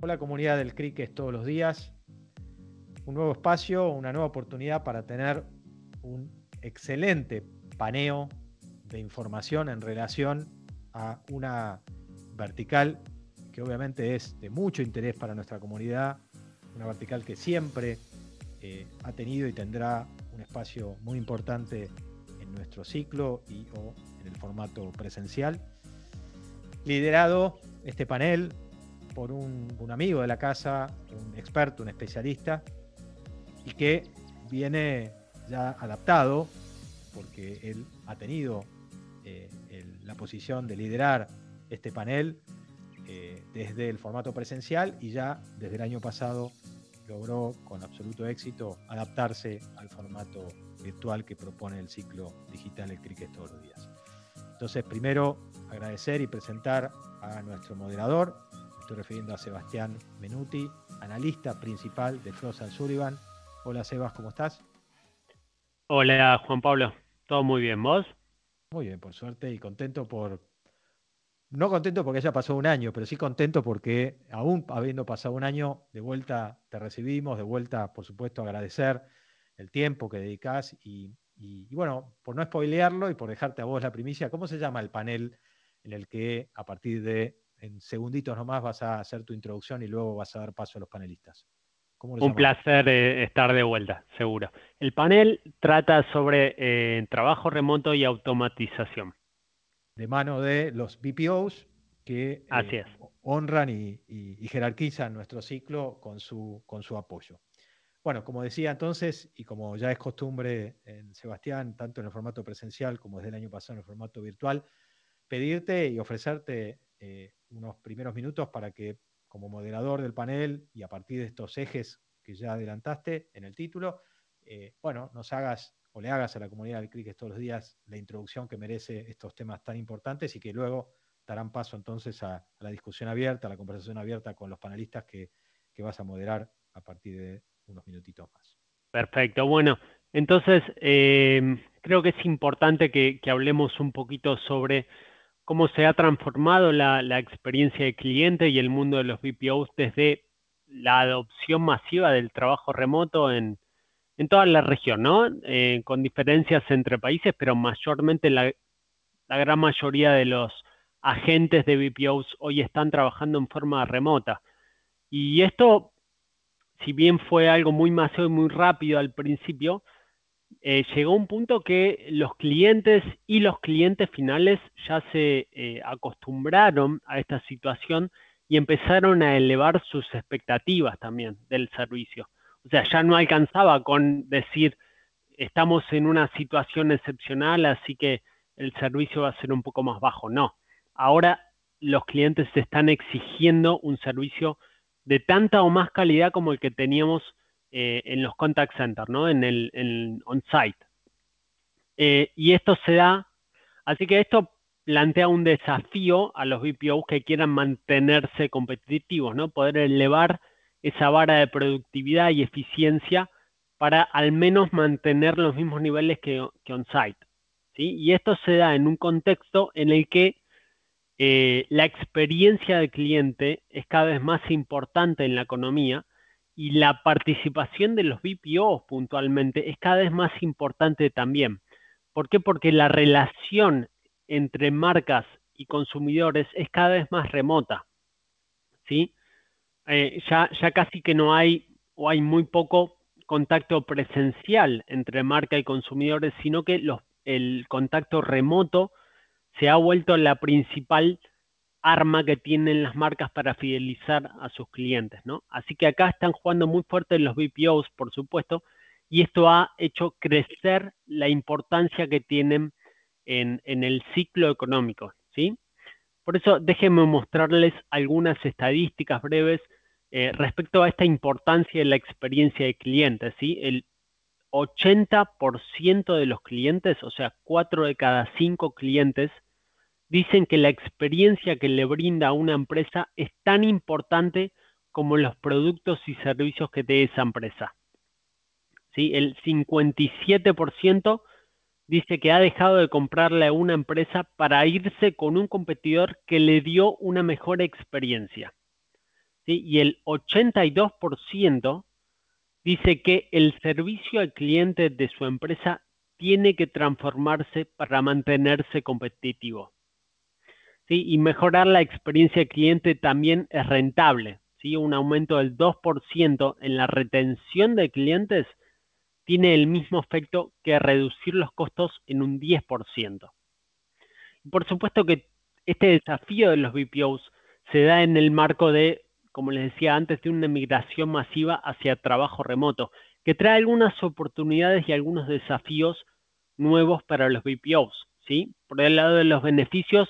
Hola comunidad del cricket todos los días. Un nuevo espacio, una nueva oportunidad para tener un excelente paneo de información en relación a una vertical que obviamente es de mucho interés para nuestra comunidad, una vertical que siempre eh, ha tenido y tendrá un espacio muy importante en nuestro ciclo y o en el formato presencial. Liderado este panel por un, amigo de la casa, un experto, un especialista, y que viene ya adaptado, porque él ha tenido eh, la posición de liderar este panel eh, desde el formato presencial y ya desde el año pasado logró con absoluto éxito adaptarse al formato virtual que propone el ciclo digital El Cricket todos los días. Entonces, primero agradecer y presentar a nuestro moderador, estoy refiriendo a Sebastián Menuti, analista principal de Frost Sullivan. Hola Sebas, ¿cómo estás? Hola Juan Pablo, todo muy bien, ¿vos? Muy bien, por suerte y contento por, no contento porque ya pasó un año, pero sí contento porque aún habiendo pasado un año, de vuelta te recibimos, de vuelta, por supuesto, agradecer el tiempo que dedicas y, y, bueno, por no spoilearlo y por dejarte a vos la primicia, ¿cómo se llama el panel en el que a partir de en segunditos nomás vas a hacer tu introducción y luego vas a dar paso a los panelistas. Un placer eh, estar de vuelta, seguro. El panel trata sobre eh, trabajo remoto y automatización. De mano de los BPOs que eh, honran y, jerarquizan nuestro ciclo con su, con su apoyo. Bueno, como decía entonces, y como ya es costumbre en Sebastián, tanto en el formato presencial como desde el año pasado en el formato virtual, pedirte y ofrecerte unos primeros minutos para que como moderador del panel y a partir de estos ejes que ya adelantaste en el título, eh, bueno, nos hagas o le hagas a la comunidad del cricket todos los días la introducción que merece estos temas tan importantes y que luego darán paso entonces a, la discusión abierta, a la conversación abierta con los panelistas que, vas a moderar a partir de unos minutitos más. Perfecto, bueno, entonces eh, creo que es importante que hablemos un poquito sobre cómo se ha transformado la, experiencia de cliente y el mundo de los BPOs desde la adopción masiva del trabajo remoto en, toda la región, ¿no? Eh, con diferencias entre países, pero mayormente la, gran mayoría de los agentes de BPOs hoy están trabajando en forma remota. Y esto, si bien fue algo muy masivo y muy rápido al principio, eh, llegó un punto que los clientes y los clientes finales ya se eh, acostumbraron a esta situación y empezaron a elevar sus expectativas también del servicio. O sea, ya no alcanzaba con decir, estamos en una situación excepcional, así que el servicio va a ser un poco más bajo. No, ahora los clientes están exigiendo un servicio de tanta o más calidad como el que teníamos eh, en los contact centers, ¿no? En el on-site. Eh, y esto se da, así que esto plantea un desafío a los BPOs que quieran mantenerse competitivos, ¿no? Poder elevar esa vara de productividad y eficiencia para al menos mantener los mismos niveles que, on-site. ¿sí? Y esto se da en un contexto en el que eh, la experiencia del cliente es cada vez más importante en la economía y la participación de los BPOs puntualmente es cada vez más importante también. ¿Por qué? Porque la relación entre marcas y consumidores es cada vez más remota. ¿sí? Eh, ya, ya casi que no hay o hay muy poco contacto presencial entre marca y consumidores, sino que los, el contacto remoto se ha vuelto la principal arma que tienen las marcas para fidelizar a sus clientes, ¿no? Así que acá están jugando muy fuerte los BPOs, por supuesto, y esto ha hecho crecer la importancia que tienen en, el ciclo económico, ¿sí? Por eso déjenme mostrarles algunas estadísticas breves eh, respecto a esta importancia de la experiencia de clientes, ¿sí? El 80% de los clientes, o sea, 4 de cada 5 clientes, dicen que la experiencia que le brinda a una empresa es tan importante como los productos y servicios que te esa empresa. ¿Sí? El 57% dice que ha dejado de comprarle a una empresa para irse con un competidor que le dio una mejor experiencia. y el 82% dice que el servicio al cliente de su empresa tiene que transformarse para mantenerse competitivo. Y mejorar la experiencia cliente también es rentable. ¿sí? Un aumento del 2% en la retención de clientes tiene el mismo efecto que reducir los costos en un 10%. Por supuesto que este desafío de los BPOs se da en el marco de, como les decía antes, de una migración masiva hacia trabajo remoto, que trae algunas oportunidades y algunos desafíos nuevos para los BPOs. ¿sí? Por el lado de los beneficios,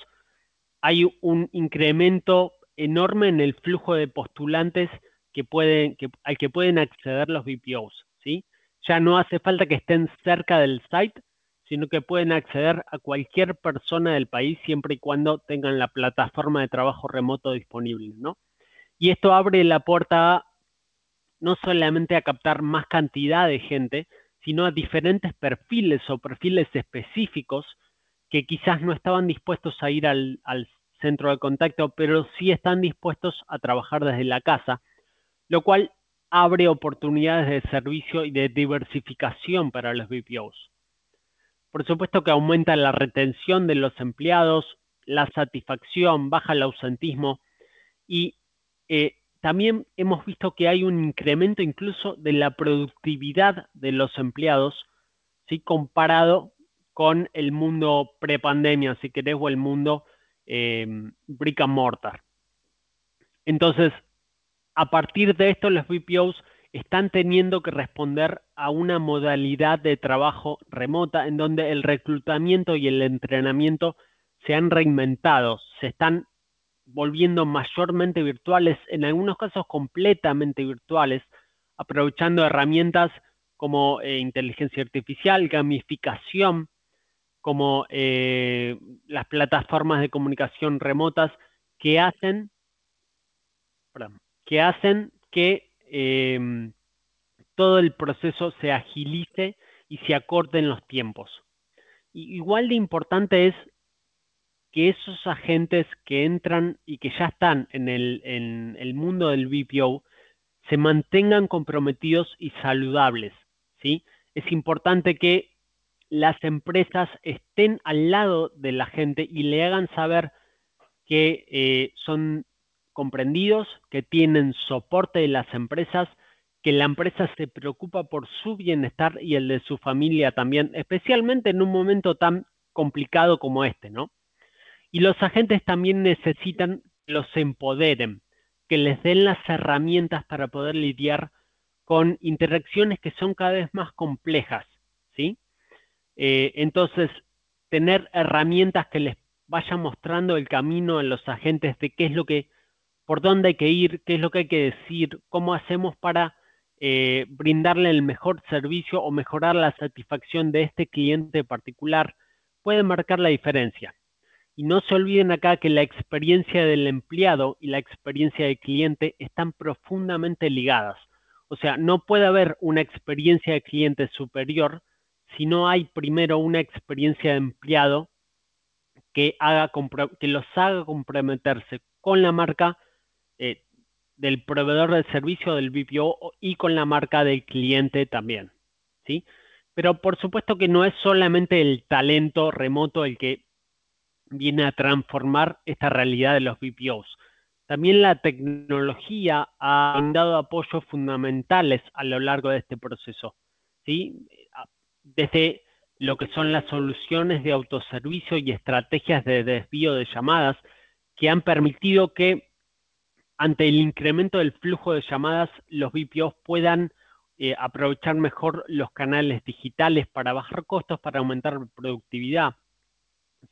hay un incremento enorme en el flujo de postulantes que pueden, que, al que pueden acceder los BPOs. ¿sí? Ya no hace falta que estén cerca del site, sino que pueden acceder a cualquier persona del país siempre y cuando tengan la plataforma de trabajo remoto disponible, ¿no? Y esto abre la puerta no solamente a captar más cantidad de gente, sino a diferentes perfiles o perfiles específicos que quizás no estaban dispuestos a ir al, centro de contacto, pero sí están dispuestos a trabajar desde la casa, lo cual abre oportunidades de servicio y de diversificación para los BPOs. Por supuesto que aumenta la retención de los empleados, la satisfacción, baja el ausentismo y eh, también hemos visto que hay un incremento incluso de la productividad de los empleados, ¿sí? comparado con el mundo prepandemia, si querés, o el mundo eh, brick and mortar. Entonces, a partir de esto, los BPOs están teniendo que responder a una modalidad de trabajo remota en donde el reclutamiento y el entrenamiento se han reinventado, se están volviendo mayormente virtuales, en algunos casos completamente virtuales, aprovechando herramientas como eh, inteligencia artificial, gamificación, como eh, las plataformas de comunicación remotas que hacen, que hacen que Em, todo el proceso se agilice y se acorten los tiempos. igual de importante es que esos agentes que entran y que ya están en el, en el mundo del BPO se mantengan comprometidos y saludables. ¿sí? Es importante que las empresas estén al lado de la gente y le hagan saber que eh, son comprendidos, que tienen soporte de las empresas, que la empresa se preocupa por su bienestar y el de su familia también, especialmente en un momento tan complicado como este, ¿no? Y los agentes también necesitan que los empoderen, que les den las herramientas para poder lidiar con interacciones que son cada vez más complejas, ¿sí? Eh, entonces, tener herramientas que les vayan mostrando el camino a los agentes de qué es lo que por dónde hay que ir, qué es lo que hay que decir, cómo hacemos para eh, brindarle el mejor servicio o mejorar la satisfacción de este cliente particular, puede marcar la diferencia. Y no se olviden acá que la experiencia del empleado y la experiencia del cliente están profundamente ligadas. O sea, no puede haber una experiencia de cliente superior si no hay primero una experiencia de empleado que, haga, que los haga comprometerse con la marca eh, del proveedor del servicio del BPO y con la marca del cliente también. ¿sí? Pero por supuesto que no es solamente el talento remoto el que viene a transformar esta realidad de los BPOs. También la tecnología ha dado apoyos fundamentales a lo largo de este proceso. ¿sí? Desde lo que son las soluciones de autoservicio y estrategias de desvío de llamadas que han permitido que ante el incremento del flujo de llamadas, los BPOs puedan eh, aprovechar mejor los canales digitales para bajar costos, para aumentar productividad.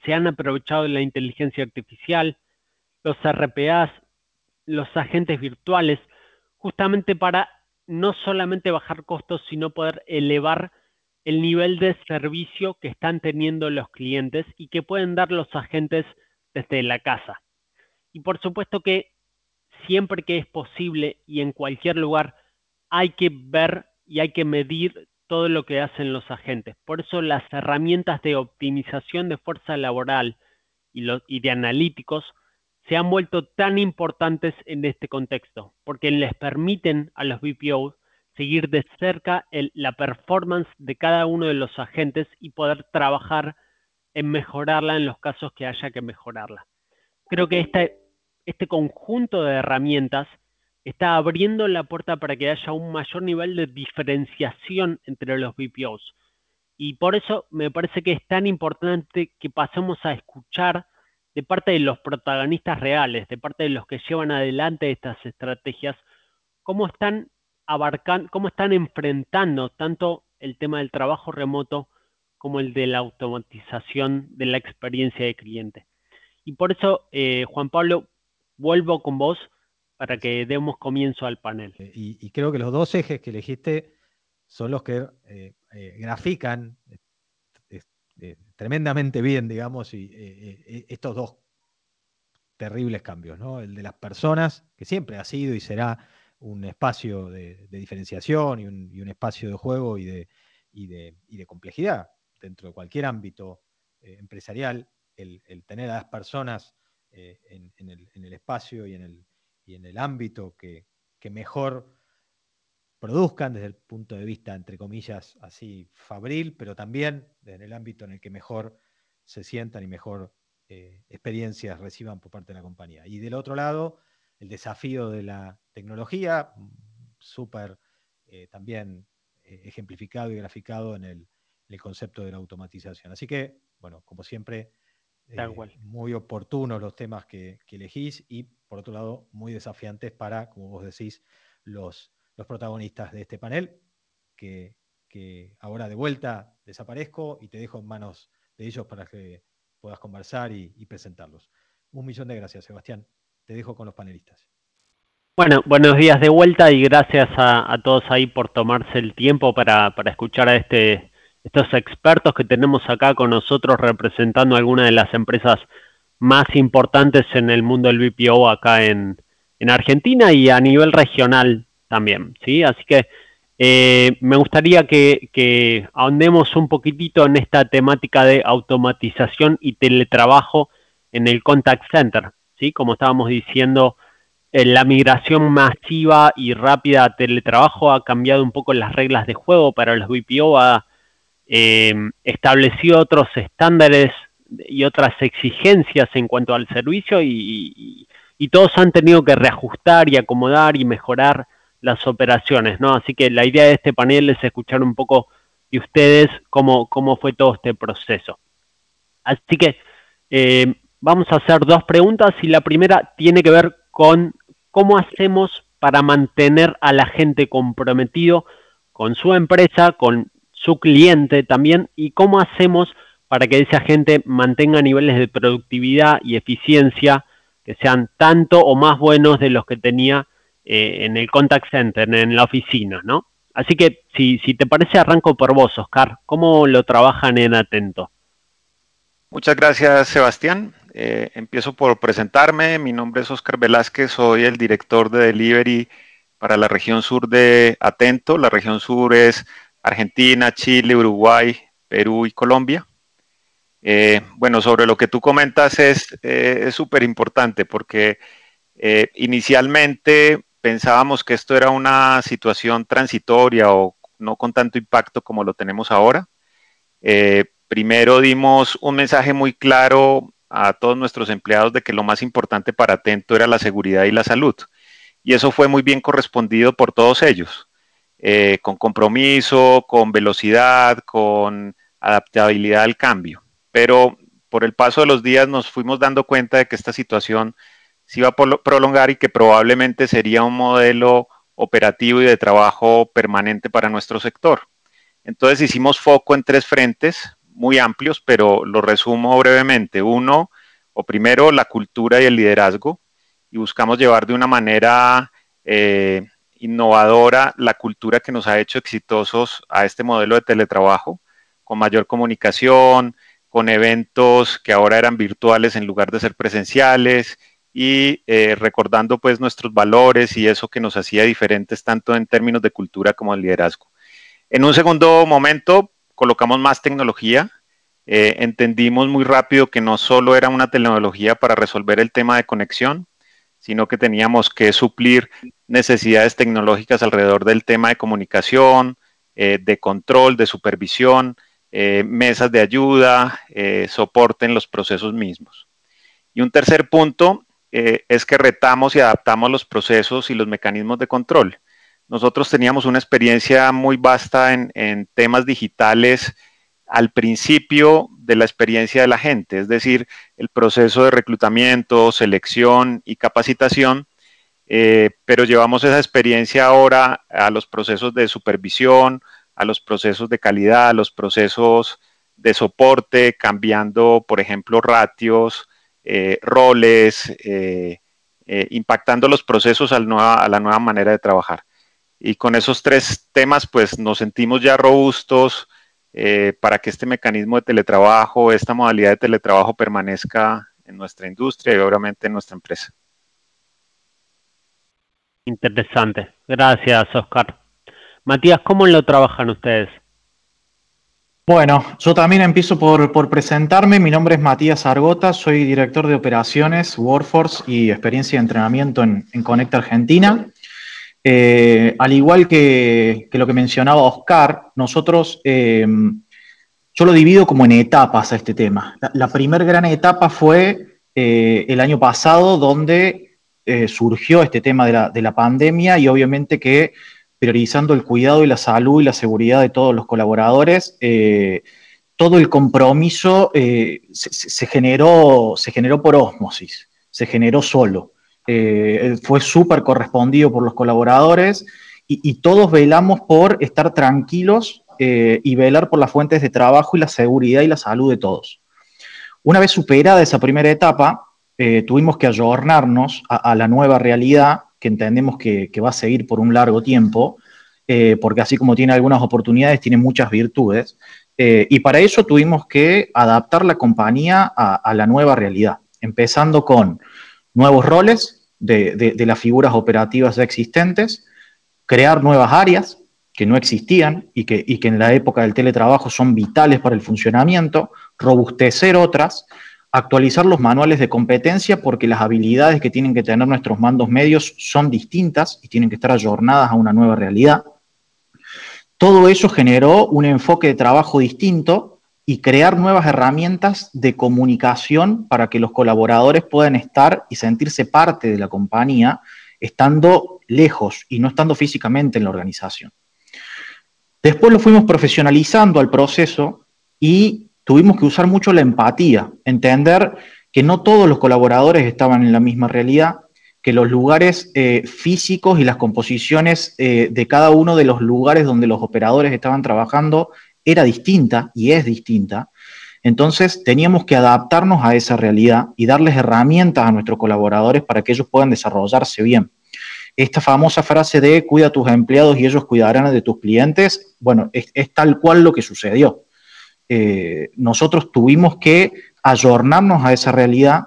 Se han aprovechado la inteligencia artificial, los RPAs, los agentes virtuales, justamente para no solamente bajar costos, sino poder elevar el nivel de servicio que están teniendo los clientes y que pueden dar los agentes desde la casa. Y por supuesto que siempre que es posible y en cualquier lugar, hay que ver y hay que medir todo lo que hacen los agentes. Por eso las herramientas de optimización de fuerza laboral y, de analíticos se han vuelto tan importantes en este contexto, porque les permiten a los BPOs seguir de cerca la performance de cada uno de los agentes y poder trabajar en mejorarla en los casos que haya que mejorarla. Creo que este, este conjunto de herramientas está abriendo la puerta para que haya un mayor nivel de diferenciación entre los BPOs. Y por eso me parece que es tan importante que pasemos a escuchar de parte de los protagonistas reales, de parte de los que llevan adelante estas estrategias, cómo están abarcando, cómo están enfrentando tanto el tema del trabajo remoto como el de la automatización de la experiencia de cliente. Y por eso, eh, Juan Pablo, vuelvo con vos para que demos comienzo al panel. Eh, y, creo que los dos ejes que elegiste son los que eh, grafican tremendamente bien, digamos, y, estos dos terribles cambios, ¿no? El de las personas, que siempre ha sido y será un espacio de, diferenciación y un, espacio de juego y de, de, complejidad dentro de cualquier ámbito eh, empresarial, el, tener a las personas en, el, espacio y en el, ámbito que, que mejor produzcan desde el punto de vista, entre comillas, así fabril, pero también en el ámbito en el que mejor se sientan y mejor eh, experiencias reciban por parte de la compañía. Y del otro lado, el desafío de la tecnología, súper eh, también eh, ejemplificado y graficado en el, concepto de la automatización. Así que, bueno, como siempre, muy oportunos los temas que, que elegís y, por otro lado, muy desafiantes para, como vos decís, los los protagonistas de este panel, que, ahora de vuelta desaparezco y te dejo en manos de ellos para que puedas conversar y, presentarlos. Un millón de gracias, Sebastián. Te dejo con los panelistas. Bueno, buenos días de vuelta y gracias a, todos ahí por tomarse el tiempo para, escuchar a este, estos expertos que tenemos acá con nosotros representando algunas de las empresas más importantes en el mundo del BPO acá en, en Argentina y a nivel regional también, ¿sí? Así que eh, me gustaría que, ahondemos un poquitito en esta temática de automatización y teletrabajo en el contact center, ¿sí? Como estábamos diciendo, eh, la migración masiva y rápida a teletrabajo ha cambiado un poco las reglas de juego para los BPO, ha eh, establecido otros estándares y otras exigencias en cuanto al servicio y todos han tenido que reajustar y acomodar y mejorar las operaciones, ¿no? Así que la idea de este panel es escuchar un poco de ustedes cómo, cómo fue todo este proceso. Así que eh, vamos a hacer dos preguntas y la primera tiene que ver con cómo hacemos para mantener a la gente comprometido con su empresa, con su cliente también y cómo hacemos para que esa gente mantenga niveles de productividad y eficiencia que sean tanto o más buenos de los que tenía eh, en el contact center, en la oficina, ¿no? Así que si, si te parece, arranco por vos, Oscar. ¿Cómo lo trabajan en Atento? Muchas gracias, Sebastián. Eh, empiezo por presentarme. Mi nombre es Oscar Velázquez, soy el director de delivery para la región sur de Atento. La región sur es Argentina, Chile, Uruguay, Perú y Colombia. Eh, bueno, sobre lo que tú comentas es súper importante porque inicialmente pensábamos que esto era una situación transitoria o no con tanto impacto como lo tenemos ahora. Eh, primero dimos un mensaje muy claro a todos nuestros empleados de que lo más importante para Atento era la seguridad y la salud. Y eso fue muy bien correspondido por todos ellos, eh, con compromiso, con velocidad, con adaptabilidad al cambio. Pero por el paso de los días nos fuimos dando cuenta de que esta situación se iba a prolongar y que probablemente sería un modelo operativo y de trabajo permanente para nuestro sector. Entonces hicimos foco en tres frentes muy amplios, pero lo resumo brevemente. Uno, o primero, la cultura y el liderazgo, y buscamos llevar de una manera eh, innovadora la cultura que nos ha hecho exitosos a este modelo de teletrabajo, con mayor comunicación, con eventos que ahora eran virtuales en lugar de ser presenciales, y eh, recordando pues nuestros valores y eso que nos hacía diferentes tanto en términos de cultura como de liderazgo. En un segundo momento colocamos más tecnología eh, entendimos muy rápido que no solo era una tecnología para resolver el tema de conexión, sino que teníamos que suplir necesidades tecnológicas alrededor del tema de comunicación, eh, de control, de supervisión, eh, mesas de ayuda, soporte en los procesos mismos. Y un tercer punto es que retamos y adaptamos los procesos y los mecanismos de control. Nosotros teníamos una experiencia muy vasta en temas digitales al principio de la experiencia de la gente, es decir, el proceso de reclutamiento, selección y capacitación, eh, pero llevamos esa experiencia ahora a los procesos de supervisión, a los procesos de calidad, a los procesos de soporte, cambiando, por ejemplo, ratios, eh, roles, eh, impactando los procesos a la nueva manera de trabajar. Y con esos tres temas, pues nos sentimos ya robustos, eh, para que este mecanismo de teletrabajo, esta modalidad de teletrabajo permanezca en nuestra industria y obviamente en nuestra empresa. Interesante. Gracias, Oscar. Matías, ¿cómo lo trabajan ustedes? Bueno, yo también empiezo por, presentarme. Mi nombre es Matías Argota, soy director de operaciones, Workforce y experiencia de entrenamiento en, en Conecta Argentina. Eh, al igual que, lo que mencionaba Oscar, nosotros, eh, yo lo divido como en etapas a este tema. La, primera gran etapa fue eh, el año pasado, donde surgió este tema de la, de la, pandemia y obviamente que priorizando el cuidado y la salud y la seguridad de todos los colaboradores, todo el compromiso se, generó, se generó por ósmosis, se generó solo. Eh, fue súper correspondido por los colaboradores y, todos velamos por estar tranquilos eh, y velar por las fuentes de trabajo y la seguridad y la salud de todos. Una vez superada esa primera etapa, eh, tuvimos que ayornarnos a, la nueva realidad que entendemos que, va a seguir por un largo tiempo, porque así como tiene algunas oportunidades, tiene muchas virtudes. y para eso tuvimos que adaptar la compañía a la nueva realidad, empezando con nuevos roles, de, las figuras operativas ya existentes, crear nuevas áreas que no existían y que, y que en la época del teletrabajo son vitales para el funcionamiento, robustecer otras, actualizar los manuales de competencia porque las habilidades que tienen que tener nuestros mandos medios son distintas y tienen que estar ayornadas a una nueva realidad. Todo eso generó un enfoque de trabajo distinto y crear nuevas herramientas de comunicación para que los colaboradores puedan estar y sentirse parte de la compañía estando lejos y no estando físicamente en la organización. Después lo fuimos profesionalizando al proceso y tuvimos que usar mucho la empatía, entender que no todos los colaboradores estaban en la misma realidad, que los lugares eh, físicos y las composiciones eh, de cada uno de los lugares donde los operadores estaban trabajando era distinta y es distinta. Entonces teníamos que adaptarnos a esa realidad y darles herramientas a nuestros colaboradores para que ellos puedan desarrollarse bien. Esta famosa frase de cuida a tus empleados y ellos cuidarán de tus clientes, bueno, es, tal cual lo que sucedió. Eh, nosotros tuvimos que ayornarnos a esa realidad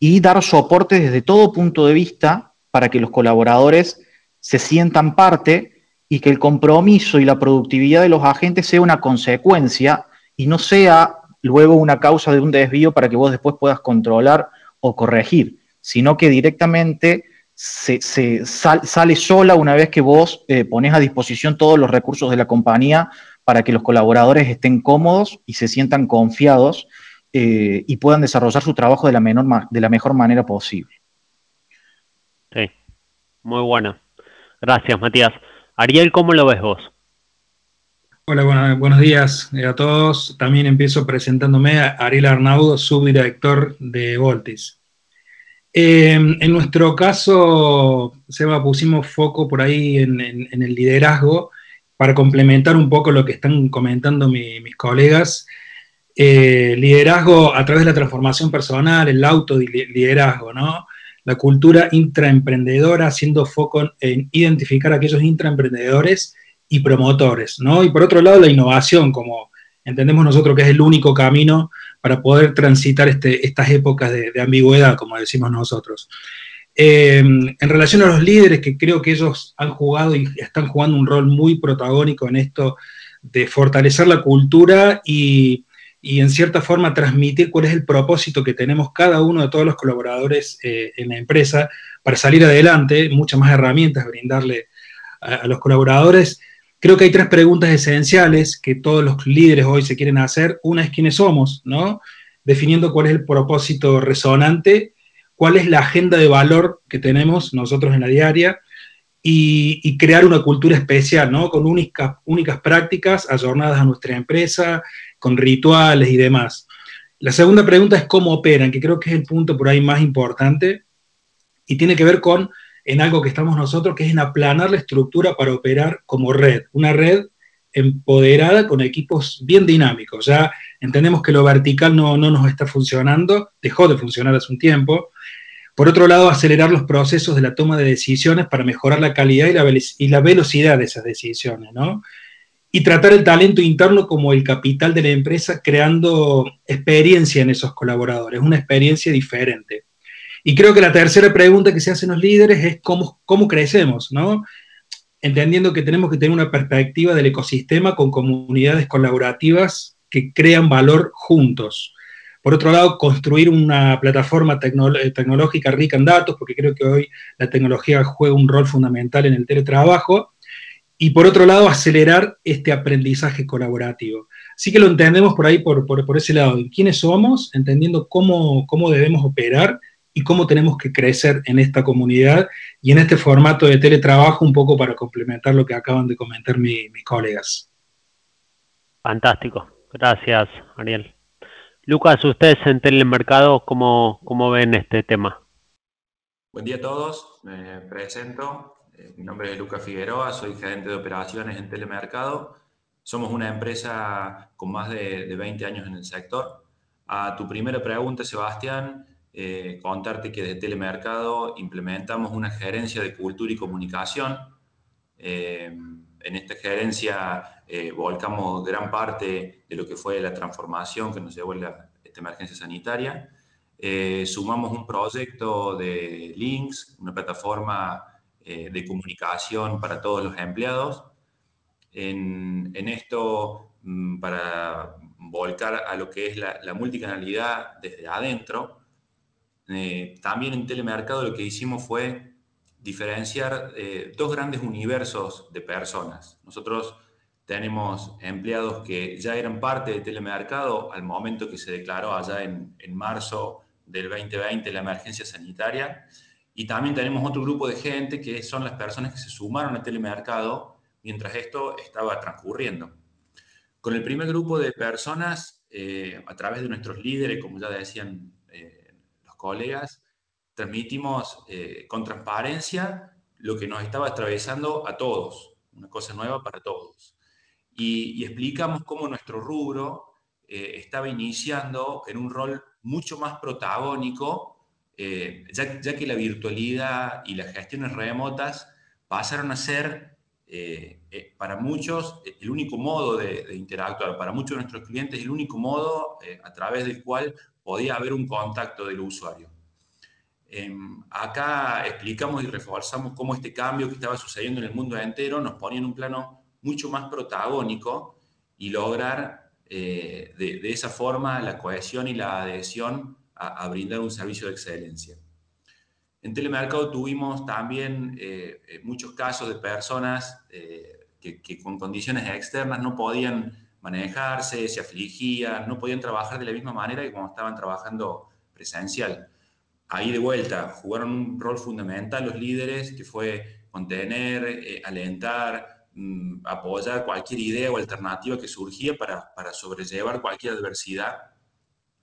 y dar soporte desde todo punto de vista para que los colaboradores se sientan parte y que el compromiso y la productividad de los agentes sea una consecuencia y no sea luego una causa de un desvío para que vos después puedas controlar o corregir, sino que directamente se, sale sola una vez que vos eh, pones a disposición todos los recursos de la compañía para que los colaboradores estén cómodos y se sientan confiados eh, y puedan desarrollar su trabajo de la, menor, de la mejor manera posible. Sí, muy buena. Gracias, Matías. Ariel, ¿cómo lo ves vos? Hola, buenos días a todos. También empiezo presentándome a Ariel Arnaudo, subdirector de Voltis. Em, en nuestro caso, Seba, pusimos foco por ahí en, el liderazgo para complementar un poco lo que están comentando mis colegas. Eh, liderazgo a través de la transformación personal, el autoliderazgo, ¿no? La cultura intraemprendedora, haciendo foco en identificar a aquellos intraemprendedores y promotores, ¿no? Y por otro lado, la innovación, como entendemos nosotros que es el único camino para poder transitar este, estas épocas de, ambigüedad, como decimos nosotros. Em, en relación a los líderes, que creo que ellos han jugado y están jugando un rol muy protagónico en esto de fortalecer la cultura y y en cierta forma transmitir cuál es el propósito que tenemos cada uno de todos los colaboradores eh, en la empresa para salir adelante, muchas más herramientas brindarle a, los colaboradores. Creo que hay tres preguntas esenciales que todos los líderes hoy se quieren hacer. Una es quiénes somos, ¿no? Definiendo cuál es el propósito resonante, cuál es la agenda de valor que tenemos nosotros en la diaria y, crear una cultura especial, ¿no? Con únicas, únicas prácticas ayornadas a nuestra empresa, con rituales y demás. La segunda pregunta es cómo operan, que creo que es el punto por ahí más importante y tiene que ver con en algo que estamos nosotros, que es en aplanar la estructura para operar como red, una red empoderada con equipos bien dinámicos. Ya entendemos que lo vertical no, no nos está funcionando, dejó de funcionar hace un tiempo, por otro lado, acelerar los procesos de la toma de decisiones para mejorar la calidad y la, velocidad de esas decisiones, ¿no? Y tratar el talento interno como el capital de la empresa, creando experiencia en esos colaboradores, una experiencia diferente. Y creo que la tercera pregunta que se hacen los líderes es cómo, cómo crecemos, ¿no? Entendiendo que tenemos que tener una perspectiva del ecosistema con comunidades colaborativas que crean valor juntos. Por otro lado, construir una plataforma tecnológica rica en datos, porque creo que hoy la tecnología juega un rol fundamental en el teletrabajo. Y por otro lado, acelerar este aprendizaje colaborativo. Así que lo entendemos por ahí, por, ese lado, quiénes somos, entendiendo cómo, cómo debemos operar y cómo tenemos que crecer en esta comunidad y en este formato de teletrabajo, un poco para complementar lo que acaban de comentar mis colegas. Fantástico. Gracias, Ariel. Lucas, ustedes en Telemercado, ¿cómo, cómo ven este tema? Buen día a todos, me presento. Eh, mi nombre es Lucas Figueroa, soy gerente de operaciones en Telemercado. Somos una empresa con más de, 20 años en el sector. A tu primera pregunta, Sebastián, eh, contarte que de Telemercado implementamos una gerencia de cultura y comunicación. Eh, en esta gerencia eh, volcamos gran parte de lo que fue la transformación que nos llevó a esta emergencia sanitaria. Eh, sumamos un proyecto de links, una plataforma eh, de comunicación para todos los empleados. En, esto, mm, para volcar a lo que es la, multicanalidad desde adentro, también en telemercado lo que hicimos fue diferenciar dos grandes universos de personas. Nosotros tenemos empleados que ya eran parte de telemercado al momento que se declaró allá en, marzo del 2020 la emergencia sanitaria. Y también tenemos otro grupo de gente que son las personas que se sumaron a telemercado mientras esto estaba transcurriendo. Con el primer grupo de personas, eh, a través de nuestros líderes, como ya decían eh, los colegas, transmitimos eh, con transparencia lo que nos estaba atravesando a todos, una cosa nueva para todos y, explicamos cómo nuestro rubro estaba iniciando en un rol mucho más protagónico, eh, ya, que la virtualidad y las gestiones remotas pasaron a ser eh, para muchos el único modo de, interactuar, para muchos de nuestros clientes el único modo a través del cual podía haber un contacto del usuario. Em, acá explicamos y reforzamos cómo este cambio que estaba sucediendo en el mundo entero nos ponía en un plano mucho más protagónico y lograr eh, de, esa forma la cohesión y la adhesión a, brindar un servicio de excelencia. En telemercado tuvimos también eh, eh, muchos casos de personas que, que, con condiciones externas no podían manejarse, se afligían, no podían trabajar de la misma manera que cuando estaban trabajando presencial. Ahí de vuelta jugaron un rol fundamental los líderes, que fue contener, alentar, Mm, apoyar cualquier idea o alternativa que surgía para, para sobrellevar cualquier adversidad.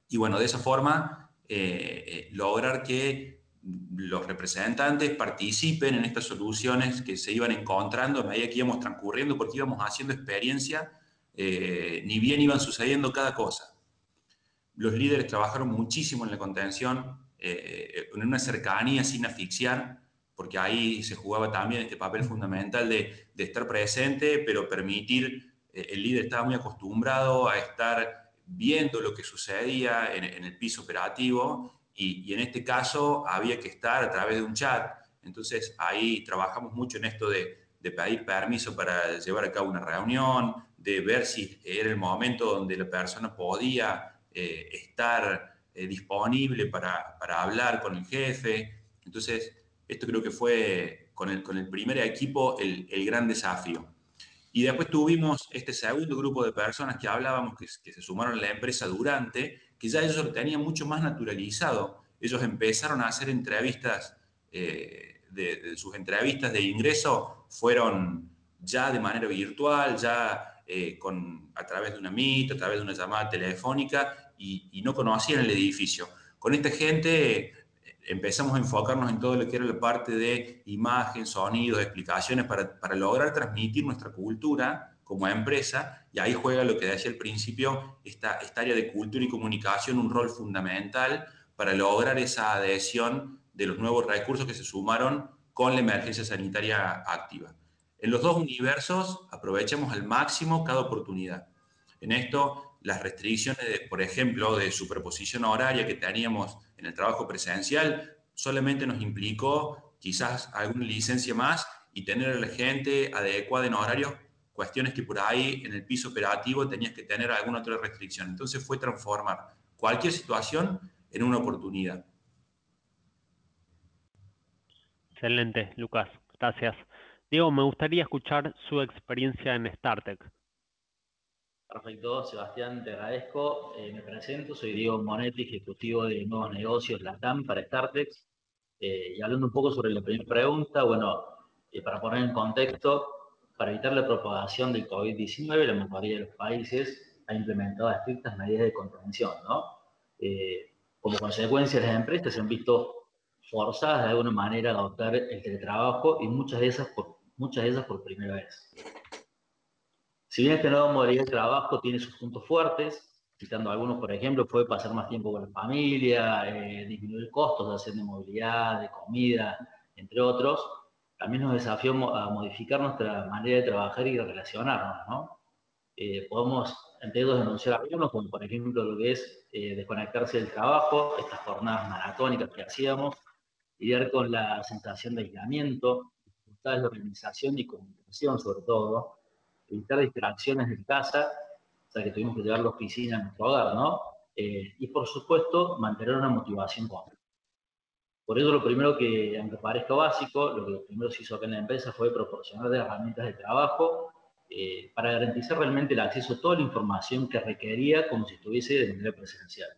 Y bueno, de esa forma eh, eh, lograr que los representantes participen en estas soluciones que se iban encontrando a medida que íbamos transcurriendo, porque íbamos haciendo experiencia, eh, ni bien iban sucediendo cada cosa. Los líderes trabajaron muchísimo en la contención, en una cercanía sin asfixiar, porque ahí se jugaba también este papel fundamental de, estar presente, pero permitir, eh, el líder estaba muy acostumbrado a estar viendo lo que sucedía en, el piso operativo y, en este caso había que estar a través de un chat. Entonces ahí trabajamos mucho en esto de, pedir permiso para llevar a cabo una reunión, de ver si era el momento donde la persona podía eh, estar eh, disponible para, hablar con el jefe. Entonces, esto creo que fue con el, con el primer equipo el, gran desafío. Y después tuvimos este segundo grupo de personas que hablábamos, que, se sumaron a la empresa durante, que ya ellos lo tenían mucho más naturalizado. Ellos empezaron a hacer entrevistas, eh, de, sus entrevistas de ingreso fueron ya de manera virtual, ya eh, con, a través de una Meet, a través de una llamada telefónica, y, no conocían el edificio. Con esta gente empezamos a enfocarnos en todo lo que era la parte de imagen, sonidos, explicaciones, para, para lograr transmitir nuestra cultura como empresa, y ahí juega lo que decía al principio, esta, esta área de cultura y comunicación, un rol fundamental para lograr esa adhesión de los nuevos recursos que se sumaron con la emergencia sanitaria activa. En los dos universos aprovechamos al máximo cada oportunidad. En esto, las restricciones, por ejemplo, de superposición horaria que teníamos en el trabajo presencial, solamente nos implicó quizás alguna licencia más y tener a la gente adecuada en horario cuestiones que por ahí en el piso operativo tenías que tener alguna otra restricción. Entonces fue transformar cualquier situación en una oportunidad. Excelente, Lucas. Gracias. Diego, me gustaría escuchar su experiencia en StarTech. Perfecto, Sebastián, te agradezco. Eh, me presento, soy Diego Monetti, ejecutivo de nuevos negocios LATAM para StarTech. Eh, y hablando un poco sobre la primera pregunta, bueno, eh, para poner en contexto, para evitar la propagación del COVID-19, la mayoría de los países ha implementado estrictas medidas de contención, ¿no? Como consecuencia, las empresas se han visto forzadas de alguna manera a adoptar el teletrabajo y muchas de esas por, muchas de esas por primera vez. Si bien este nuevo modelo de trabajo tiene sus puntos fuertes, citando algunos, por ejemplo, puede pasar más tiempo con la familia, eh, disminuir costos de hacer de movilidad, de comida, entre otros, también nos desafió a modificar nuestra manera de trabajar y relacionarnos, ¿no? Eh, podemos, entre ellos, denunciar algunos, como por ejemplo lo que es eh, desconectarse del trabajo, estas jornadas maratónicas que hacíamos, lidiar con la sensación de aislamiento, dificultades de organización y comunicación sobre todo, evitar distracciones en casa, o sea que tuvimos que llevar la oficina a nuestro hogar, ¿no? Eh, y por supuesto, mantener una motivación común. Por eso lo primero que, aunque parezca básico, lo que primero se hizo acá en la empresa fue proporcionar herramientas de trabajo eh, para garantizar realmente el acceso a toda la información que requería como si estuviese de manera presencial.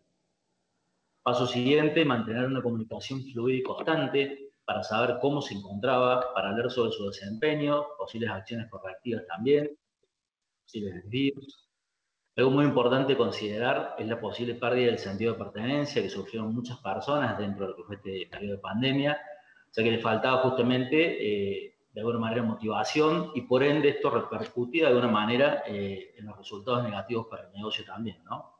Paso siguiente, mantener una comunicación fluida y constante para saber cómo se encontraba, para hablar sobre su desempeño, posibles acciones correctivas también, posibles desvíos, algo muy importante considerar es la posible pérdida del sentido de pertenencia que sufrieron muchas personas dentro de lo que fue este periodo de pandemia, sea que les faltaba justamente eh, de alguna manera motivación y por ende esto repercutía de alguna manera eh, en los resultados negativos para el negocio también, ¿no?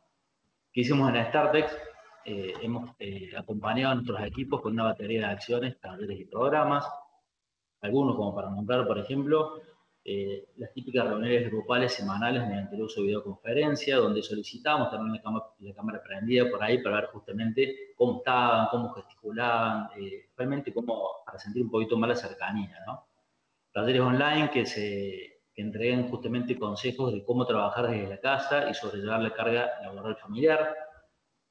¿Qué hicimos en Startex? Eh, hemos acompañado a nuestros equipos con una batería de acciones, talleres y programas, algunos como para nombrar, por ejemplo, eh, las típicas reuniones grupales semanales mediante el uso de videoconferencia, donde solicitamos también la cámara, la cámara prendida por ahí para ver justamente cómo estaban, cómo gesticulaban, eh, realmente cómo, para sentir un poquito más la cercanía, ¿no? Talleres online que se que justamente consejos de cómo trabajar desde la casa y sobrellevar la carga laboral familiar.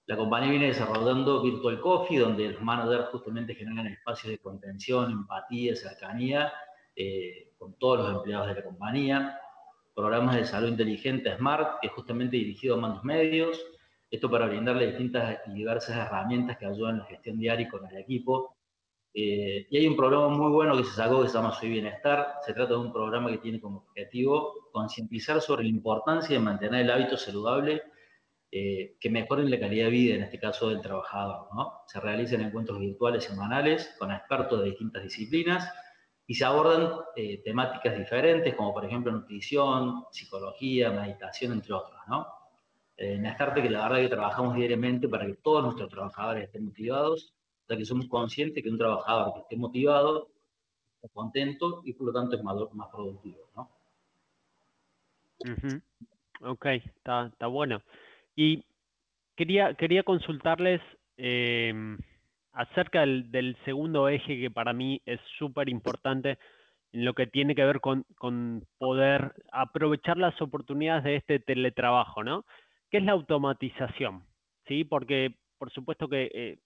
La compañía viene desarrollando Virtual Coffee, donde los managers justamente generan espacios de contención, empatía, cercanía, eh, con todos los empleados de la compañía, programas de salud inteligente Smart, que es justamente dirigido a mandos medios, esto para brindarle distintas y diversas herramientas que ayudan en la gestión diaria con el equipo. Eh, y hay un programa muy bueno que se sacó que se llama Soy Bienestar. Se trata de un programa que tiene como objetivo concientizar sobre la importancia de mantener el hábito saludable eh, que mejoren la calidad de vida, en este caso del trabajador. ¿no? Se realizan encuentros virtuales semanales con expertos de distintas disciplinas y se abordan eh, temáticas diferentes, como por ejemplo nutrición, psicología, meditación, entre otros, ¿no? Eh, en Astarte, que la verdad que trabajamos diariamente para que todos nuestros trabajadores estén motivados, ya que somos conscientes que un trabajador que esté motivado, está contento y por lo tanto es más, más productivo, ¿no? Ok, está, está bueno. Y quería, quería consultarles... Eh, acerca del, segundo eje que para mí es súper importante en lo que tiene que ver con, poder aprovechar las oportunidades de este teletrabajo, ¿no? ¿Qué es la automatización? ¿Sí? Porque por supuesto que eh,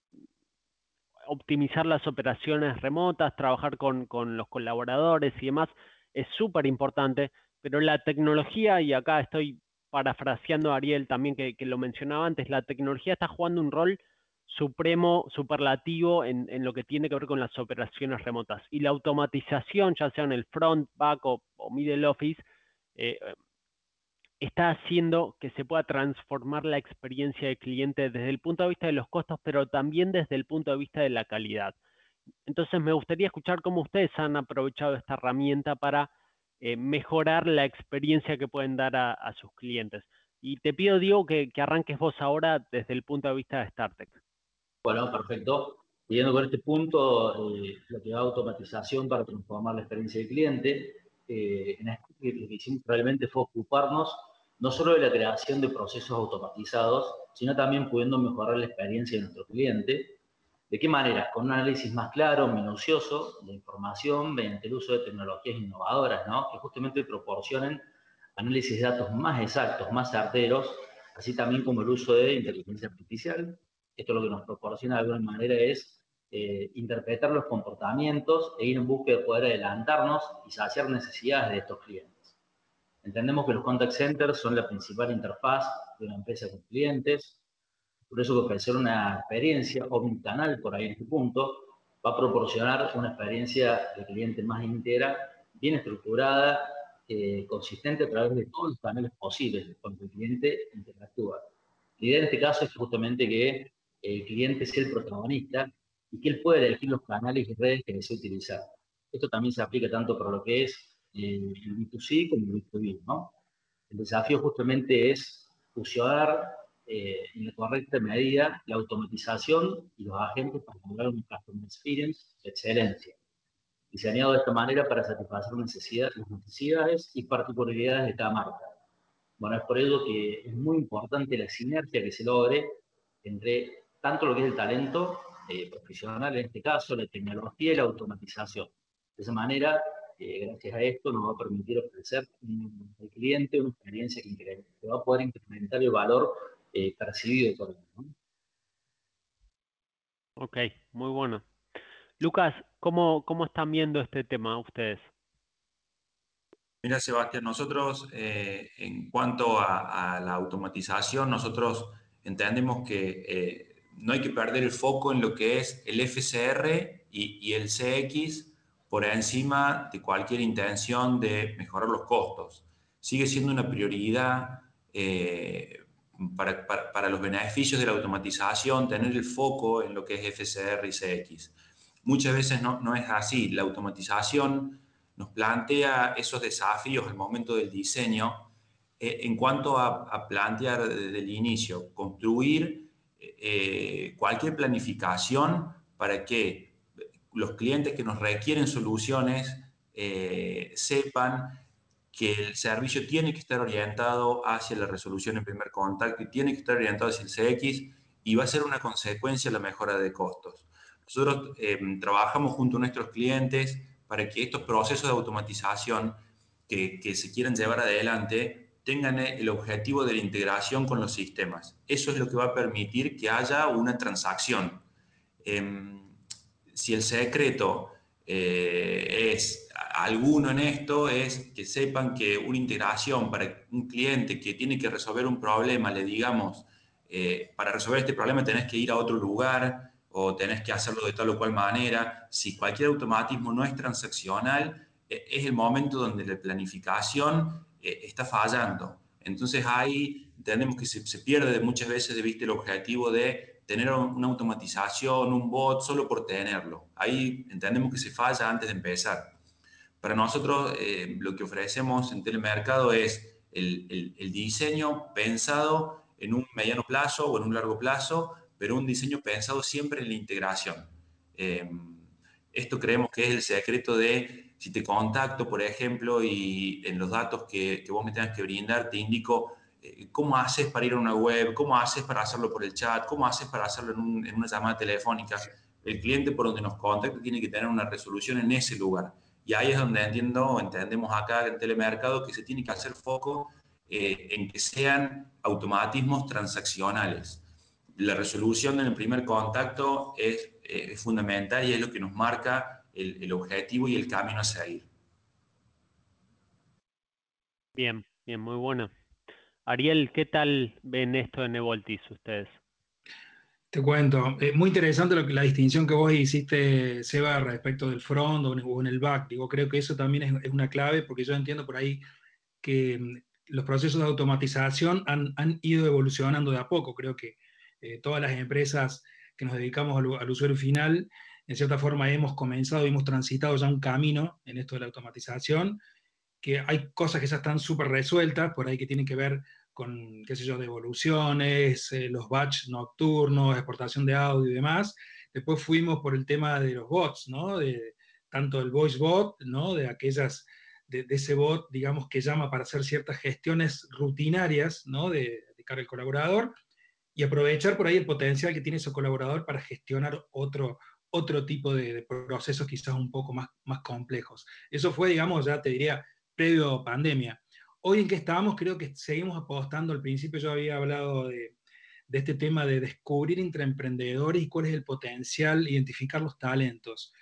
optimizar las operaciones remotas, trabajar con, los colaboradores y demás es súper importante, pero la tecnología, y acá estoy parafraseando a Ariel también que, que, lo mencionaba antes, la tecnología está jugando un rol supremo, superlativo en, lo que tiene que ver con las operaciones remotas. Y la automatización, ya sea en el front, back o, middle office, eh, está haciendo que se pueda transformar la experiencia del cliente desde el punto de vista de los costos, pero también desde el punto de vista de la calidad. Entonces me gustaría escuchar cómo ustedes han aprovechado esta herramienta para eh, mejorar la experiencia que pueden dar a, sus clientes. Y te pido, Diego, que, que, arranques vos ahora desde el punto de vista de StarTech. Bueno, perfecto. Siguiendo con este punto, eh, lo que da automatización para transformar la experiencia del cliente, eh, en lo que hicimos realmente fue ocuparnos no solo de la creación de procesos automatizados, sino también pudiendo mejorar la experiencia de nuestro cliente. ¿De qué manera? Con un análisis más claro, minucioso de información mediante el uso de tecnologías innovadoras, ¿no? que justamente proporcionen análisis de datos más exactos, más certeros, así también como el uso de inteligencia artificial, esto lo que nos proporciona de alguna manera es eh, interpretar los comportamientos e ir en busca de poder adelantarnos y saciar necesidades de estos clientes. Entendemos que los contact centers son la principal interfaz de una empresa con clientes, por eso que ofrecer una experiencia o un canal por ahí en este punto va a proporcionar una experiencia de cliente más íntegra, bien estructurada, eh, consistente a través de todos los canales posibles cuando el cliente interactúa. La idea en este caso es justamente que el cliente es el protagonista y que él puede elegir los canales y redes que desea utilizar. Esto también se aplica tanto para lo que es eh, el B2C como el B2B, ¿no? El desafío justamente es fusionar eh, en la correcta medida la automatización y los agentes para lograr un customer experience de excelencia, diseñado de esta manera para satisfacer necesidad, las necesidades y particularidades de cada marca. Bueno, es por ello que es muy importante la sinergia que se logre entre tanto lo que es el talento eh, profesional, en este caso, la tecnología y la automatización. De esa manera, eh, gracias a esto, nos va a permitir ofrecer al cliente una experiencia que, va a poder incrementar el valor eh, percibido por él. Ok, muy bueno. Lucas, ¿cómo, ¿cómo están viendo este tema ustedes? Mira, Sebastián, nosotros en cuanto a, a, la automatización, nosotros entendemos que no hay que perder el foco en lo que es el FCR y, el CX por encima de cualquier intención de mejorar los costos. Sigue siendo una prioridad eh, para, los beneficios de la automatización tener el foco en lo que es FCR y CX. Muchas veces no, no es así. La automatización nos plantea esos desafíos al momento del diseño eh, en cuanto a, a plantear desde el inicio, construir eh, cualquier planificación para que los clientes que nos requieren soluciones eh, sepan que el servicio tiene que estar orientado hacia la resolución en primer contacto y tiene que estar orientado hacia el CX y va a ser una consecuencia la mejora de costos. Nosotros em, trabajamos junto a nuestros clientes para que estos procesos de automatización que, que se quieran llevar adelante tengan el objetivo de la integración con los sistemas. Eso es lo que va a permitir que haya una transacción. Em, si el secreto eh, es alguno en esto, es que sepan que una integración para un cliente que tiene que resolver un problema, le digamos, eh, para resolver este problema tenés que ir a otro lugar o tenés que hacerlo de tal o cual manera. Si cualquier automatismo no es transaccional, e, es el momento donde la planificación eh, está fallando. Entonces ahí entendemos que se, pierde muchas veces de vista el objetivo de tener una automatización, un bot, solo por tenerlo. Ahí entendemos que se falla antes de empezar. Para nosotros eh, lo que ofrecemos en telemercado es el, el, diseño pensado en un mediano plazo o en un largo plazo, pero un diseño pensado siempre en la integración. Eh, esto creemos que es el secreto de si te contacto, por ejemplo, y en los datos que, que vos me tengas que brindar, te indico eh, cómo haces para ir a una web, cómo haces para hacerlo por el chat, cómo haces para hacerlo en, una llamada telefónica. El cliente por donde nos contacta tiene que tener una resolución en ese lugar. Y ahí es donde entiendo, entendemos acá en telemercado que se tiene que hacer foco eh, en que sean automatismos transaccionales. La resolución en el primer contacto es, fundamental y es lo que nos marca el, el objetivo y el camino a seguir. Bien, bien, muy bueno. Ariel, ¿qué tal ven esto de Nevoltis ustedes? Te cuento, es muy interesante lo que, la distinción que vos hiciste, Seba, respecto del front o en el back. Digo, creo que eso también es, una clave porque yo entiendo por ahí que mm, los procesos de automatización han, ido evolucionando de a poco. Creo que eh, todas las empresas que nos dedicamos al, usuario final, en cierta forma hemos comenzado hemos transitado ya un camino en esto de la automatización, que hay cosas que ya están súper resueltas, por ahí que tienen que ver con, qué sé yo, devoluciones, eh, los batch nocturnos, exportación de audio y demás. Después fuimos por el tema de los bots, ¿no? De, tanto el voice bot, ¿no? De aquellas, de, ese bot, digamos, que llama para hacer ciertas gestiones rutinarias, ¿no? De, de cara al colaborador y aprovechar por ahí el potencial que tiene ese colaborador para gestionar otro, otro tipo de, de, procesos quizás un poco más, más complejos. Eso fue, digamos, ya te diría, previo pandemia. Hoy en que estábamos, creo que seguimos apostando. Al principio yo había hablado de, este tema de descubrir entre emprendedores y cuál es el potencial, identificar los talentos.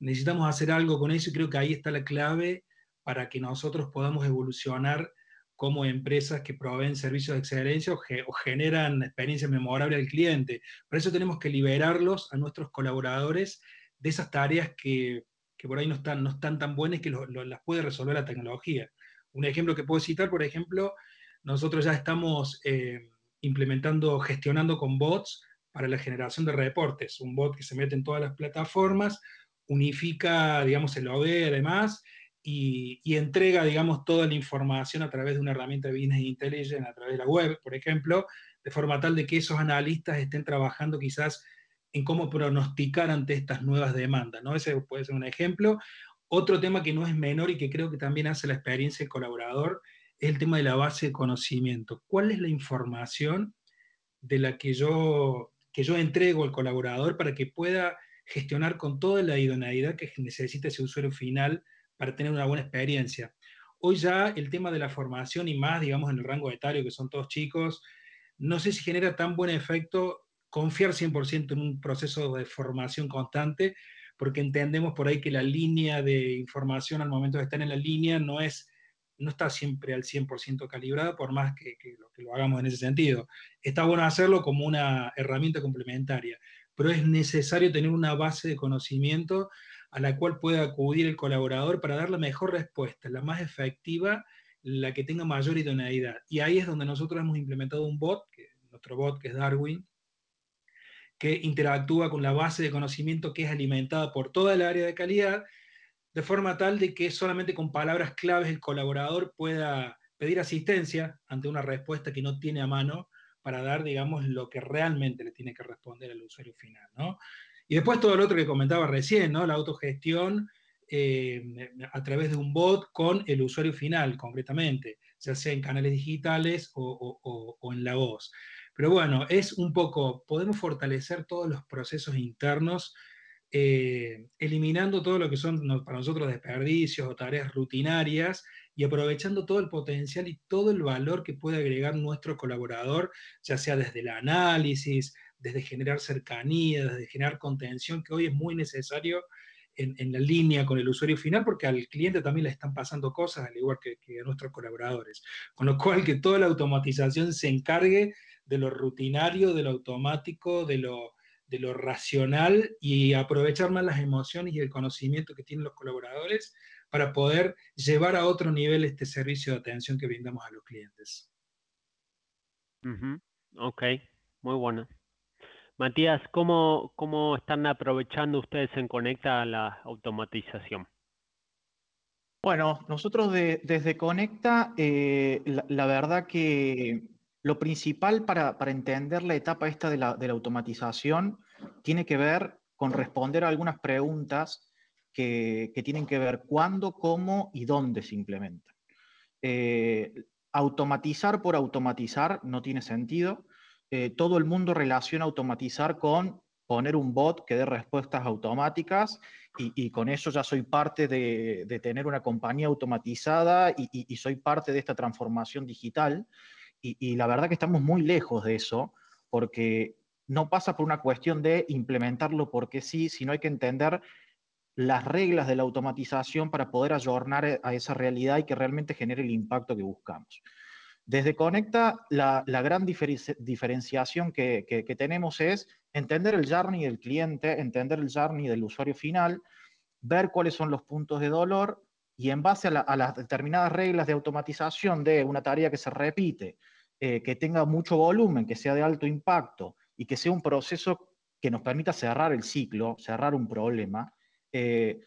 Necesitamos hacer algo con eso y creo que ahí está la clave para que nosotros podamos evolucionar como empresas que proveen servicios de excelencia o, generan experiencias memorables al cliente. Por eso tenemos que liberarlos a nuestros colaboradores de esas tareas que, por ahí no están, no están tan buenas que las puede resolver la tecnología. Un ejemplo que puedo citar, por ejemplo, nosotros ya estamos eh, implementando, gestionando con bots para la generación de reportes. Un bot que se mete en todas las plataformas, unifica, digamos, el OD además, y, entrega, digamos, toda la información a través de una herramienta de Business Intelligence, a través de la web, por ejemplo, de forma tal de que esos analistas estén trabajando quizás en cómo pronosticar ante estas nuevas demandas, ¿no? Ese puede ser un ejemplo. Otro tema que no es menor y que creo que también hace la experiencia del colaborador es el tema de la base de conocimiento. ¿Cuál es la información de la que yo, que yo entrego al colaborador para que pueda gestionar con toda la idoneidad que necesita ese usuario final para tener una buena experiencia? Hoy ya el tema de la formación y más, digamos, en el rango etario, que son todos chicos, no sé si genera tan buen efecto confiar 100% en un proceso de formación constante, porque entendemos por ahí que la línea de información al momento de estar en la línea no es no está siempre al 100% calibrada, por más que, lo, que lo hagamos en ese sentido. Está bueno hacerlo como una herramienta complementaria, pero es necesario tener una base de conocimiento a la cual pueda acudir el colaborador para dar la mejor respuesta, la más efectiva, la que tenga mayor idoneidad. Y ahí es donde nosotros hemos implementado un bot, nuestro bot que es Darwin, que interactúa con la base de conocimiento que es alimentada por toda el área de calidad, de forma tal de que solamente con palabras claves el colaborador pueda pedir asistencia ante una respuesta que no tiene a mano para dar, digamos, lo que realmente le tiene que responder al usuario final, ¿no? Y después todo lo otro que comentaba recién, ¿no? La autogestión eh, a través de un bot con el usuario final, concretamente, ya sea en canales digitales o en la voz. Pero bueno, es un poco, podemos fortalecer todos los procesos internos, eh, eliminando todo lo que son para nosotros desperdicios o tareas rutinarias y aprovechando todo el potencial y todo el valor que puede agregar nuestro colaborador, ya sea desde el análisis, desde generar cercanía, desde generar contención, que hoy es muy necesario en, la línea con el usuario final, porque al cliente también le están pasando cosas, al igual que, a nuestros colaboradores. Con lo cual, que toda la automatización se encargue de lo rutinario, de lo automático, de lo, de lo racional y aprovechar más las emociones y el conocimiento que tienen los colaboradores para poder llevar a otro nivel este servicio de atención que brindamos a los clientes. Ok, muy bueno. Matías, ¿cómo, ¿cómo están aprovechando ustedes en Conecta la automatización? Bueno, nosotros desde Conecta, eh, la, verdad que lo principal para, entender la etapa esta de la, automatización tiene que ver con responder a algunas preguntas que, tienen que ver cuándo, cómo y dónde se implementan. Eh, automatizar por automatizar no tiene sentido. Eh, todo el mundo relaciona automatizar con poner un bot que dé respuestas automáticas y, con eso ya soy parte de, tener una compañía automatizada y, soy parte de esta transformación digital. Y, la verdad que estamos muy lejos de eso, porque no pasa por una cuestión de implementarlo porque sí, sino hay que entender las reglas de la automatización para poder ayornar a esa realidad y que realmente genere el impacto que buscamos. Desde Conecta, la, gran diferenciación que, tenemos es entender el journey del cliente, entender el journey del usuario final, ver cuáles son los puntos de dolor y en base a, las determinadas reglas de automatización de una tarea que se repite, eh, que tenga mucho volumen, que sea de alto impacto y que sea un proceso que nos permita cerrar el ciclo, cerrar un problema, eh,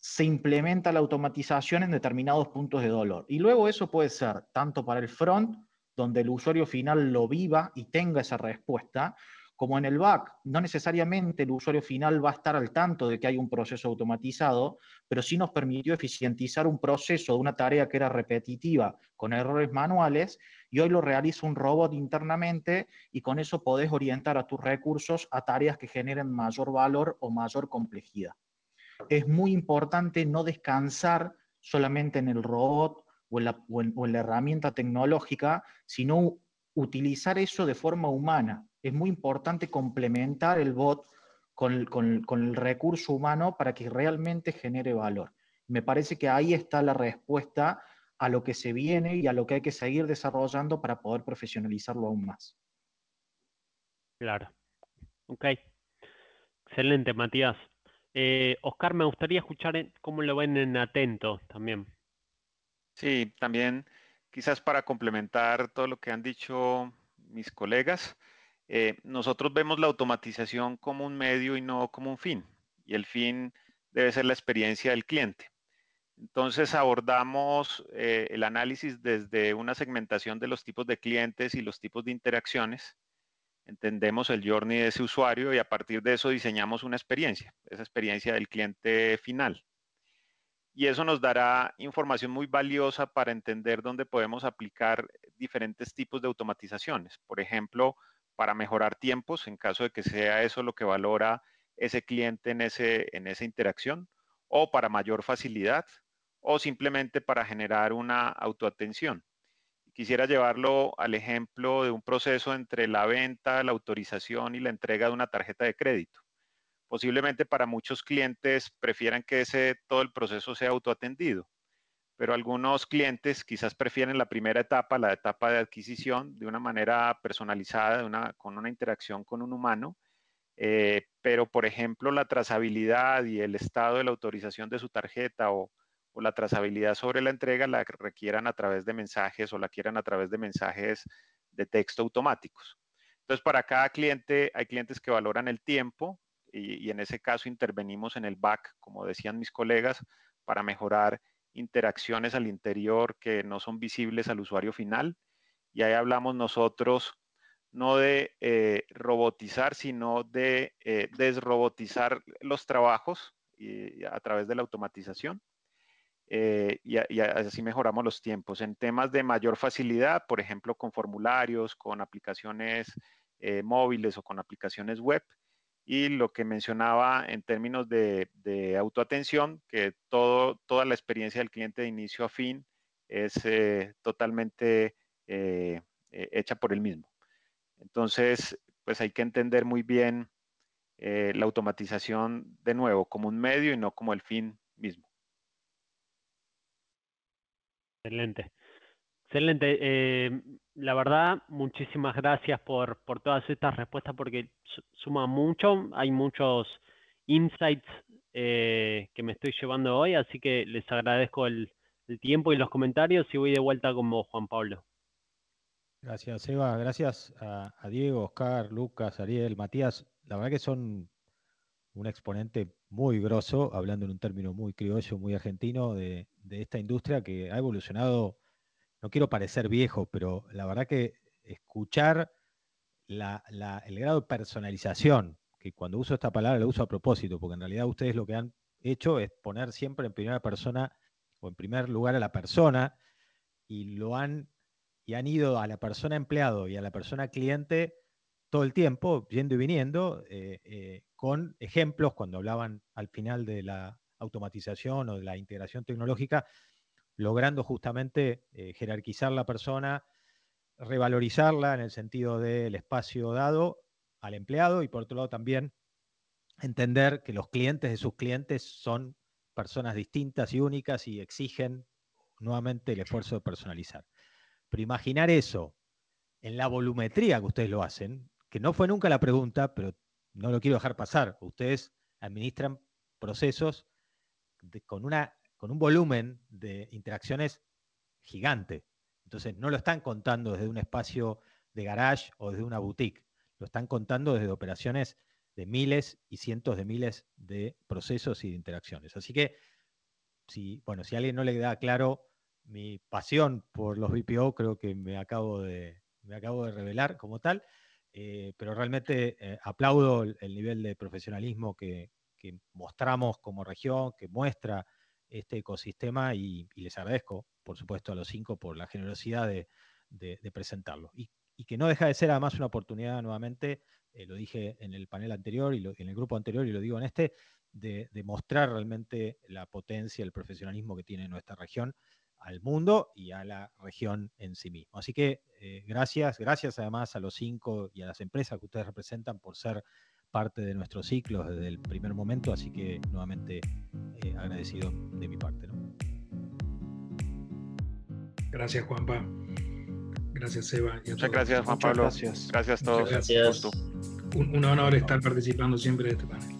se implementa la automatización en determinados puntos de dolor. Y luego eso puede ser tanto para el front, donde el usuario final lo viva y tenga esa respuesta, como en el back. No necesariamente el usuario final va a estar al tanto de que hay un proceso automatizado, pero sí nos permitió eficientizar un proceso de una tarea que era repetitiva con errores manuales y hoy lo realiza un robot internamente y con eso podés orientar a tus recursos a tareas que generen mayor valor o mayor complejidad es muy importante no descansar solamente en el robot o en la, herramienta tecnológica, sino utilizar eso de forma humana. Es muy importante complementar el bot con el, recurso humano para que realmente genere valor. Me parece que ahí está la respuesta a lo que se viene y a lo que hay que seguir desarrollando para poder profesionalizarlo aún más. Claro. Ok. Excelente, Matías. Eh, Oscar, me gustaría escuchar cómo lo ven en Atento también. Sí, también quizás para complementar todo lo que han dicho mis colegas, eh, nosotros vemos la automatización como un medio y no como un fin. Y el fin debe ser la experiencia del cliente. Entonces abordamos eh, el análisis desde una segmentación de los tipos de clientes y los tipos de interacciones entendemos el journey de ese usuario y a partir de eso diseñamos una experiencia, esa experiencia del cliente final. Y eso nos dará información muy valiosa para entender dónde podemos aplicar diferentes tipos de automatizaciones. Por ejemplo, para mejorar tiempos, en caso de que sea eso lo que valora ese cliente en, ese, en esa interacción, o para mayor facilidad, o simplemente para generar una autoatención quisiera llevarlo al ejemplo de un proceso entre la venta, la autorización y la entrega de una tarjeta de crédito. Posiblemente para muchos clientes prefieran que ese, todo el proceso sea autoatendido, pero algunos clientes quizás prefieren la primera etapa, la etapa de adquisición, de una manera personalizada, con una interacción con un humano. Eh, pero, por ejemplo, la trazabilidad y el estado de la autorización de su tarjeta o, o la trazabilidad sobre la entrega la requieran a través de mensajes o la quieran a través de mensajes de texto automáticos. Entonces, para cada cliente hay clientes que valoran el tiempo y, en ese caso intervenimos en el back, como decían mis colegas, para mejorar interacciones al interior que no son visibles al usuario final. Y ahí hablamos nosotros no de eh, robotizar, sino de eh, desrobotizar los trabajos a través de la automatización. Eh, y, así mejoramos los tiempos. En temas de mayor facilidad, por ejemplo, con formularios, con aplicaciones eh, móviles o con aplicaciones web. Y lo que mencionaba en términos de, autoatención, que toda la experiencia del cliente de inicio a fin es eh, totalmente hecha por él mismo. Entonces, pues hay que entender muy bien la automatización de nuevo como un medio y no como el fin mismo. Excelente. Excelente. Eh, la verdad, muchísimas gracias por, todas estas respuestas porque suma mucho. Hay muchos insights eh, que me estoy llevando hoy, así que les agradezco el, tiempo y los comentarios y voy de vuelta con vos, Juan Pablo. Gracias, Eva. Gracias a, a Diego, Oscar, Lucas, Ariel, Matías. La verdad que son un exponente muy grosso, hablando en un término muy criollo, muy argentino, de, esta industria que ha evolucionado, no quiero parecer viejo, pero la verdad que escuchar el grado de personalización, que cuando uso esta palabra la uso a propósito, porque en realidad ustedes lo que han hecho es poner siempre en primera persona o en primer lugar a la persona y lo han y han ido a la persona empleado y a la persona cliente todo el tiempo, yendo y viniendo, con ejemplos, cuando hablaban al final de la automatización o de la integración tecnológica, logrando justamente jerarquizar la persona, revalorizarla en el sentido del espacio dado al empleado y por otro lado también entender que los clientes de sus clientes son personas distintas y únicas y exigen nuevamente el esfuerzo de personalizar. Pero imaginar eso en la volumetría que ustedes lo hacen, que no fue nunca la pregunta, pero no lo quiero dejar pasar. Ustedes administran procesos con, una, con un volumen de interacciones gigante. Entonces, no lo están contando desde un espacio de garage o desde una boutique, lo están contando desde operaciones de miles y cientos de miles de procesos y de interacciones. Así que, si, bueno, si a alguien no le da claro mi pasión por los BPO, creo que me acabo de, me acabo de revelar como tal, eh, pero realmente eh, aplaudo el, nivel de profesionalismo que, mostramos como región, que muestra este ecosistema y, les agradezco, por supuesto, a los cinco por la generosidad de, presentarlo. Y, que no deja de ser además una oportunidad nuevamente, eh, lo dije en el panel anterior y en el grupo anterior y lo digo en este, de, mostrar realmente la potencia, el profesionalismo que tiene nuestra región al mundo y a la región en sí mismo. Así que eh, gracias, gracias además a los cinco y a las empresas que ustedes representan por ser parte de nuestro ciclo desde el primer momento, así que nuevamente eh, agradecido de mi parte. Gracias Juanpa. Gracias Eva. Muchas gracias Juan Pablo. Gracias. gracias a todos. Un, un honor estar participando siempre de este panel.